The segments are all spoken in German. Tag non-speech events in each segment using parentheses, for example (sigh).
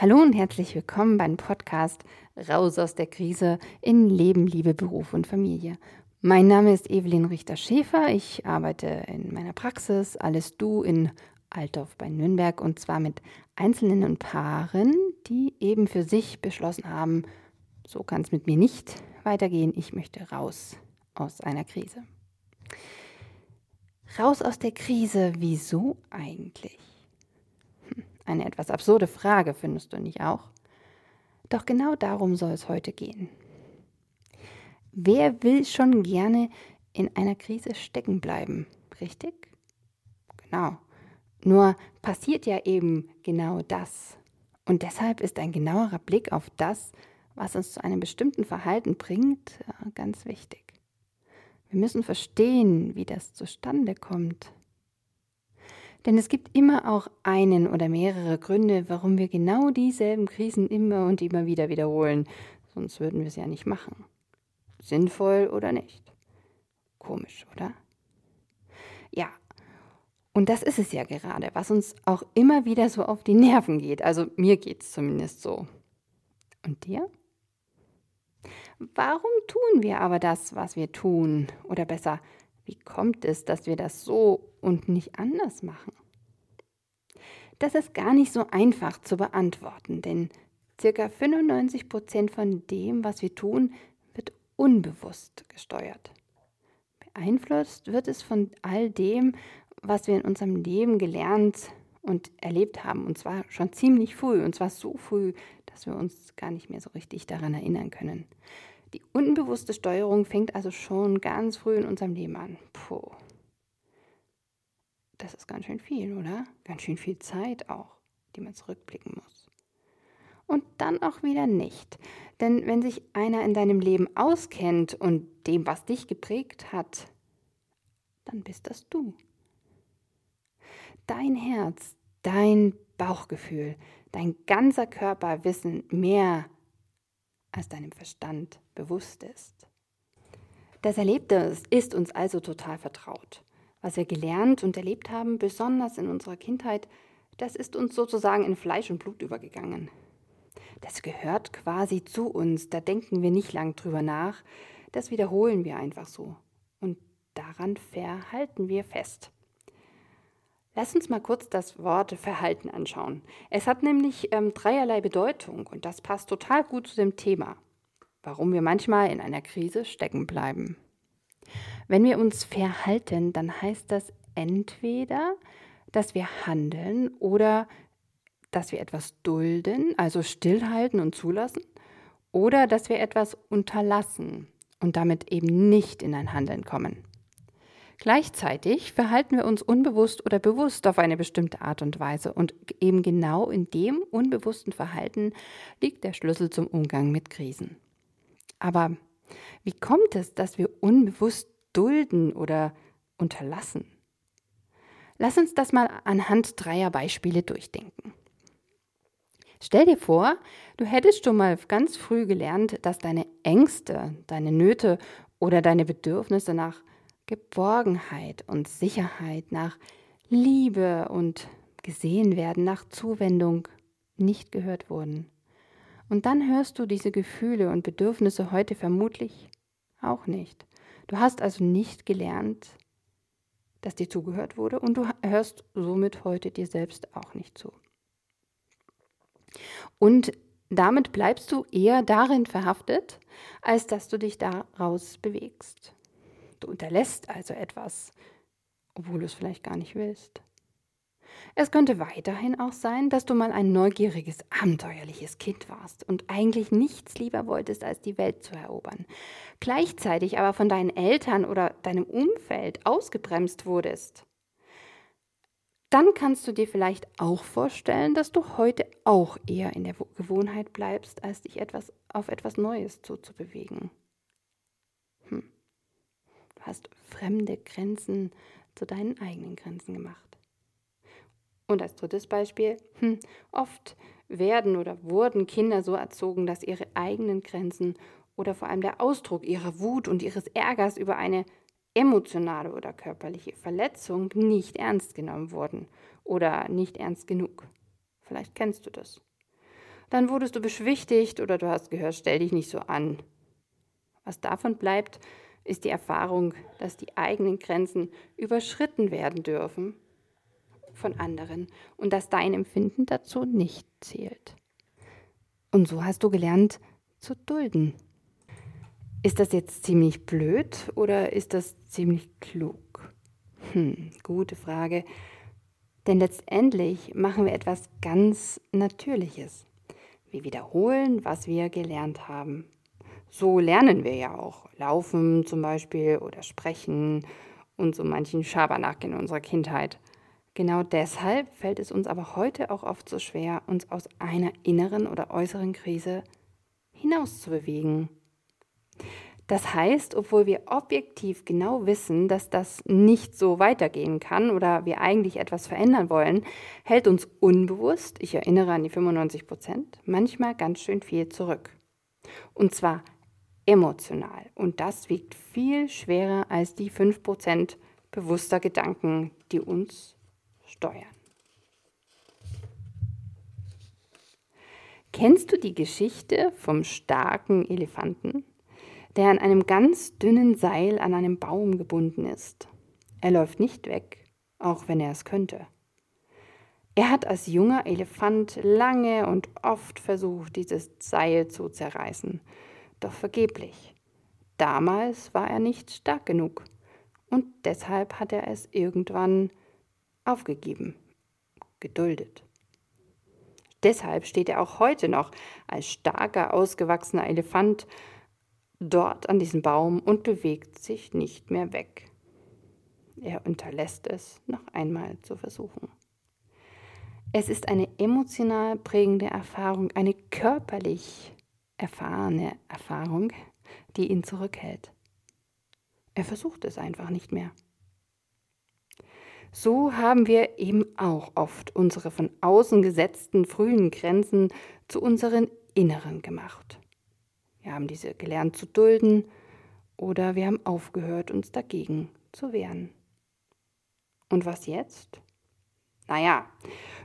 Hallo und herzlich willkommen beim Podcast Raus aus der Krise in Leben, Liebe, Beruf und Familie. Mein Name ist Evelyn Richter-Schäfer. Ich arbeite in meiner Praxis Alles Du in Altdorf bei Nürnberg und zwar mit Einzelnen und Paaren, die eben für sich beschlossen haben, so kann es mit mir nicht weitergehen. Ich möchte raus aus einer Krise. Raus aus der Krise, wieso eigentlich? Eine etwas absurde Frage, findest du nicht auch? Doch genau darum soll es heute gehen. Wer will schon gerne in einer Krise stecken bleiben, richtig? Genau. Nur passiert ja eben genau das. Und deshalb ist ein genauerer Blick auf das, was uns zu einem bestimmten Verhalten bringt, ganz wichtig. Wir müssen verstehen, wie das zustande kommt. Denn es gibt immer auch einen oder mehrere Gründe, warum wir genau dieselben Krisen immer und immer wieder wiederholen. Sonst würden wir es ja nicht machen. Sinnvoll oder nicht? Komisch, oder? Ja, und das ist es ja gerade, was uns auch immer wieder so auf die Nerven geht. Also mir geht es zumindest so. Und dir? Warum tun wir aber das, was wir tun? Oder besser, wie kommt es, dass wir das so und nicht anders machen? Das ist gar nicht so einfach zu beantworten, denn circa 95 Prozent von dem, was wir tun, wird unbewusst gesteuert. Beeinflusst wird es von all dem, was wir in unserem Leben gelernt und erlebt haben, und zwar schon ziemlich früh, und zwar so früh, dass wir uns gar nicht mehr so richtig daran erinnern können. Die unbewusste Steuerung fängt also schon ganz früh in unserem Leben an. Puh. Das ist ganz schön viel, oder? Ganz schön viel Zeit auch, die man zurückblicken muss. Und dann auch wieder nicht. Denn wenn sich einer in deinem Leben auskennt und dem, was dich geprägt hat, dann bist das du. Dein Herz, dein Bauchgefühl, dein ganzer Körper wissen mehr als deinem Verstand bewusst ist. Das Erlebte ist uns also total vertraut. Was wir gelernt und erlebt haben, besonders in unserer Kindheit, das ist uns sozusagen in Fleisch und Blut übergegangen. Das gehört quasi zu uns, da denken wir nicht lang drüber nach, das wiederholen wir einfach so. Und daran verhalten wir fest. Lass uns mal kurz das Wort Verhalten anschauen. Es hat nämlich ähm, dreierlei Bedeutung und das passt total gut zu dem Thema, warum wir manchmal in einer Krise stecken bleiben. Wenn wir uns verhalten, dann heißt das entweder, dass wir handeln oder dass wir etwas dulden, also stillhalten und zulassen, oder dass wir etwas unterlassen und damit eben nicht in ein Handeln kommen. Gleichzeitig verhalten wir uns unbewusst oder bewusst auf eine bestimmte Art und Weise und eben genau in dem unbewussten Verhalten liegt der Schlüssel zum Umgang mit Krisen. Aber wie kommt es, dass wir unbewusst dulden oder unterlassen? Lass uns das mal anhand dreier Beispiele durchdenken. Stell dir vor, du hättest schon mal ganz früh gelernt, dass deine Ängste, deine Nöte oder deine Bedürfnisse nach Geborgenheit und Sicherheit, nach Liebe und gesehen werden, nach Zuwendung nicht gehört wurden. Und dann hörst du diese Gefühle und Bedürfnisse heute vermutlich auch nicht. Du hast also nicht gelernt, dass dir zugehört wurde und du hörst somit heute dir selbst auch nicht zu. Und damit bleibst du eher darin verhaftet, als dass du dich daraus bewegst. Du unterlässt also etwas, obwohl du es vielleicht gar nicht willst. Es könnte weiterhin auch sein, dass du mal ein neugieriges, abenteuerliches Kind warst und eigentlich nichts lieber wolltest, als die Welt zu erobern. Gleichzeitig aber von deinen Eltern oder deinem Umfeld ausgebremst wurdest. Dann kannst du dir vielleicht auch vorstellen, dass du heute auch eher in der Gewohnheit bleibst, als dich etwas auf etwas Neues zuzubewegen. Hm. Du hast fremde Grenzen zu deinen eigenen Grenzen gemacht. Und als drittes Beispiel, hm, oft werden oder wurden Kinder so erzogen, dass ihre eigenen Grenzen oder vor allem der Ausdruck ihrer Wut und ihres Ärgers über eine emotionale oder körperliche Verletzung nicht ernst genommen wurden oder nicht ernst genug. Vielleicht kennst du das. Dann wurdest du beschwichtigt oder du hast gehört, stell dich nicht so an. Was davon bleibt, ist die Erfahrung, dass die eigenen Grenzen überschritten werden dürfen von anderen und dass dein Empfinden dazu nicht zählt. Und so hast du gelernt zu dulden. Ist das jetzt ziemlich blöd oder ist das ziemlich klug? Hm, gute Frage. Denn letztendlich machen wir etwas ganz Natürliches. Wir wiederholen, was wir gelernt haben. So lernen wir ja auch. Laufen zum Beispiel oder sprechen und so manchen Schabernack in unserer Kindheit. Genau deshalb fällt es uns aber heute auch oft so schwer, uns aus einer inneren oder äußeren Krise hinauszubewegen. Das heißt, obwohl wir objektiv genau wissen, dass das nicht so weitergehen kann oder wir eigentlich etwas verändern wollen, hält uns unbewusst, ich erinnere an die 95 Prozent, manchmal ganz schön viel zurück. Und zwar emotional. Und das wiegt viel schwerer als die 5 Prozent bewusster Gedanken, die uns steuern. Kennst du die Geschichte vom starken Elefanten? der an einem ganz dünnen Seil an einem Baum gebunden ist. Er läuft nicht weg, auch wenn er es könnte. Er hat als junger Elefant lange und oft versucht, dieses Seil zu zerreißen, doch vergeblich. Damals war er nicht stark genug und deshalb hat er es irgendwann aufgegeben, geduldet. Deshalb steht er auch heute noch als starker, ausgewachsener Elefant dort an diesem Baum und bewegt sich nicht mehr weg. Er unterlässt es, noch einmal zu versuchen. Es ist eine emotional prägende Erfahrung, eine körperlich erfahrene Erfahrung, die ihn zurückhält. Er versucht es einfach nicht mehr. So haben wir eben auch oft unsere von außen gesetzten frühen Grenzen zu unseren inneren gemacht. Wir haben diese gelernt zu dulden oder wir haben aufgehört, uns dagegen zu wehren. Und was jetzt? Naja,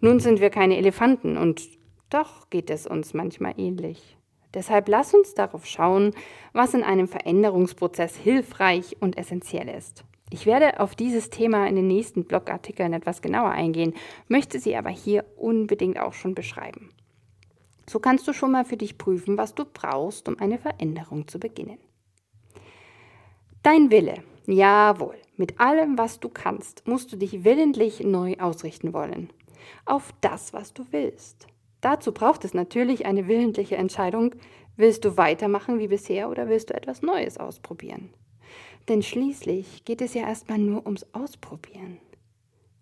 nun sind wir keine Elefanten und doch geht es uns manchmal ähnlich. Deshalb lass uns darauf schauen, was in einem Veränderungsprozess hilfreich und essentiell ist. Ich werde auf dieses Thema in den nächsten Blogartikeln etwas genauer eingehen, möchte sie aber hier unbedingt auch schon beschreiben. So kannst du schon mal für dich prüfen, was du brauchst, um eine Veränderung zu beginnen. Dein Wille, jawohl, mit allem, was du kannst, musst du dich willentlich neu ausrichten wollen. Auf das, was du willst. Dazu braucht es natürlich eine willentliche Entscheidung, willst du weitermachen wie bisher oder willst du etwas Neues ausprobieren? Denn schließlich geht es ja erstmal nur ums Ausprobieren.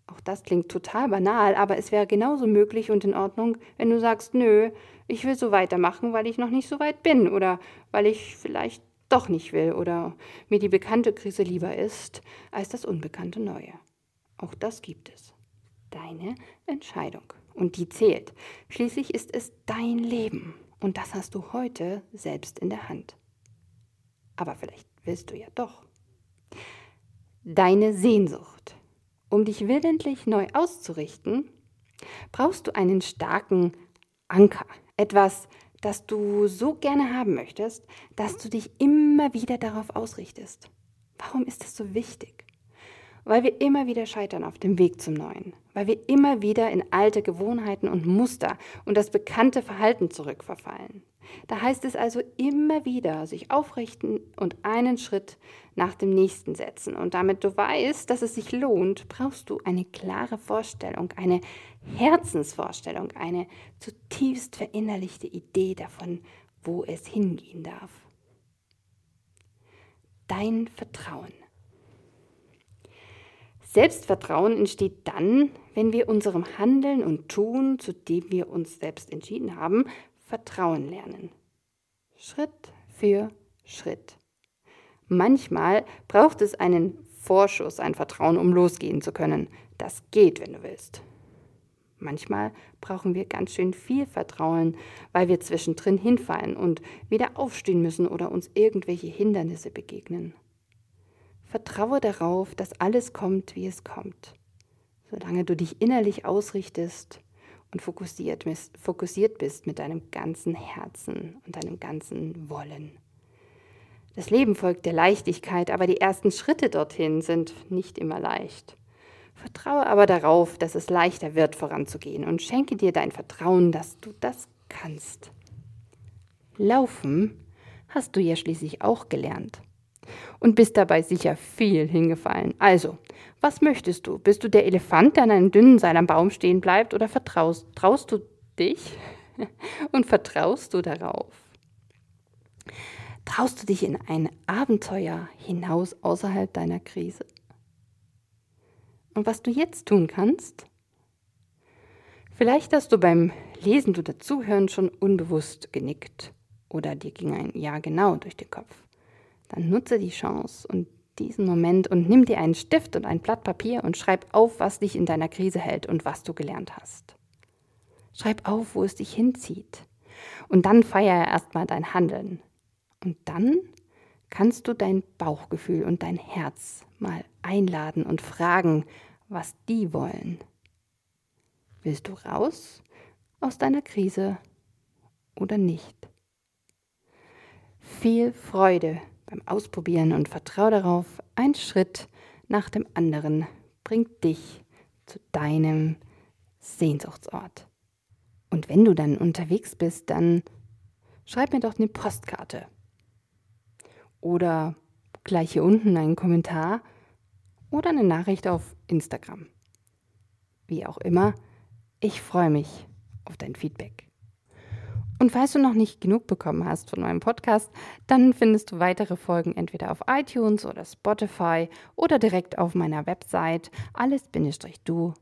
Auch das klingt total banal, aber es wäre genauso möglich und in Ordnung, wenn du sagst, nö, ich will so weitermachen, weil ich noch nicht so weit bin oder weil ich vielleicht doch nicht will oder mir die bekannte Krise lieber ist als das unbekannte Neue. Auch das gibt es. Deine Entscheidung. Und die zählt. Schließlich ist es dein Leben. Und das hast du heute selbst in der Hand. Aber vielleicht willst du ja doch. Deine Sehnsucht. Um dich willentlich neu auszurichten, brauchst du einen starken Anker, etwas, das du so gerne haben möchtest, dass du dich immer wieder darauf ausrichtest. Warum ist das so wichtig? Weil wir immer wieder scheitern auf dem Weg zum Neuen, weil wir immer wieder in alte Gewohnheiten und Muster und das bekannte Verhalten zurückverfallen. Da heißt es also immer wieder, sich aufrichten und einen Schritt nach dem nächsten setzen. Und damit du weißt, dass es sich lohnt, brauchst du eine klare Vorstellung, eine Herzensvorstellung, eine zutiefst verinnerlichte Idee davon, wo es hingehen darf. Dein Vertrauen. Selbstvertrauen entsteht dann, wenn wir unserem Handeln und Tun, zu dem wir uns selbst entschieden haben, Vertrauen lernen. Schritt für Schritt. Manchmal braucht es einen Vorschuss, ein Vertrauen, um losgehen zu können. Das geht, wenn du willst. Manchmal brauchen wir ganz schön viel Vertrauen, weil wir zwischendrin hinfallen und wieder aufstehen müssen oder uns irgendwelche Hindernisse begegnen. Vertraue darauf, dass alles kommt, wie es kommt. Solange du dich innerlich ausrichtest und fokussiert, fokussiert bist mit deinem ganzen Herzen und deinem ganzen Wollen. Das Leben folgt der Leichtigkeit, aber die ersten Schritte dorthin sind nicht immer leicht. Vertraue aber darauf, dass es leichter wird, voranzugehen und schenke dir dein Vertrauen, dass du das kannst. Laufen hast du ja schließlich auch gelernt und bist dabei sicher viel hingefallen. Also, was möchtest du? Bist du der Elefant, der an einem dünnen Seil am Baum stehen bleibt oder vertraust traust du dich (laughs) und vertraust du darauf? Traust du dich in ein Abenteuer hinaus außerhalb deiner Krise? Und was du jetzt tun kannst? Vielleicht hast du beim Lesen oder Zuhören schon unbewusst genickt oder dir ging ein Ja genau durch den Kopf. Dann nutze die Chance und diesen Moment und nimm dir einen Stift und ein Blatt Papier und schreib auf, was dich in deiner Krise hält und was du gelernt hast. Schreib auf, wo es dich hinzieht. Und dann feiere erstmal dein Handeln. Und dann kannst du dein Bauchgefühl und dein Herz mal einladen und fragen, was die wollen. Willst du raus aus deiner Krise oder nicht? Viel Freude beim Ausprobieren und vertraue darauf, ein Schritt nach dem anderen bringt dich zu deinem Sehnsuchtsort. Und wenn du dann unterwegs bist, dann schreib mir doch eine Postkarte. Oder gleich hier unten einen Kommentar oder eine Nachricht auf Instagram. Wie auch immer, ich freue mich auf dein Feedback. Und falls du noch nicht genug bekommen hast von meinem Podcast, dann findest du weitere Folgen entweder auf iTunes oder Spotify oder direkt auf meiner Website alles-du.de.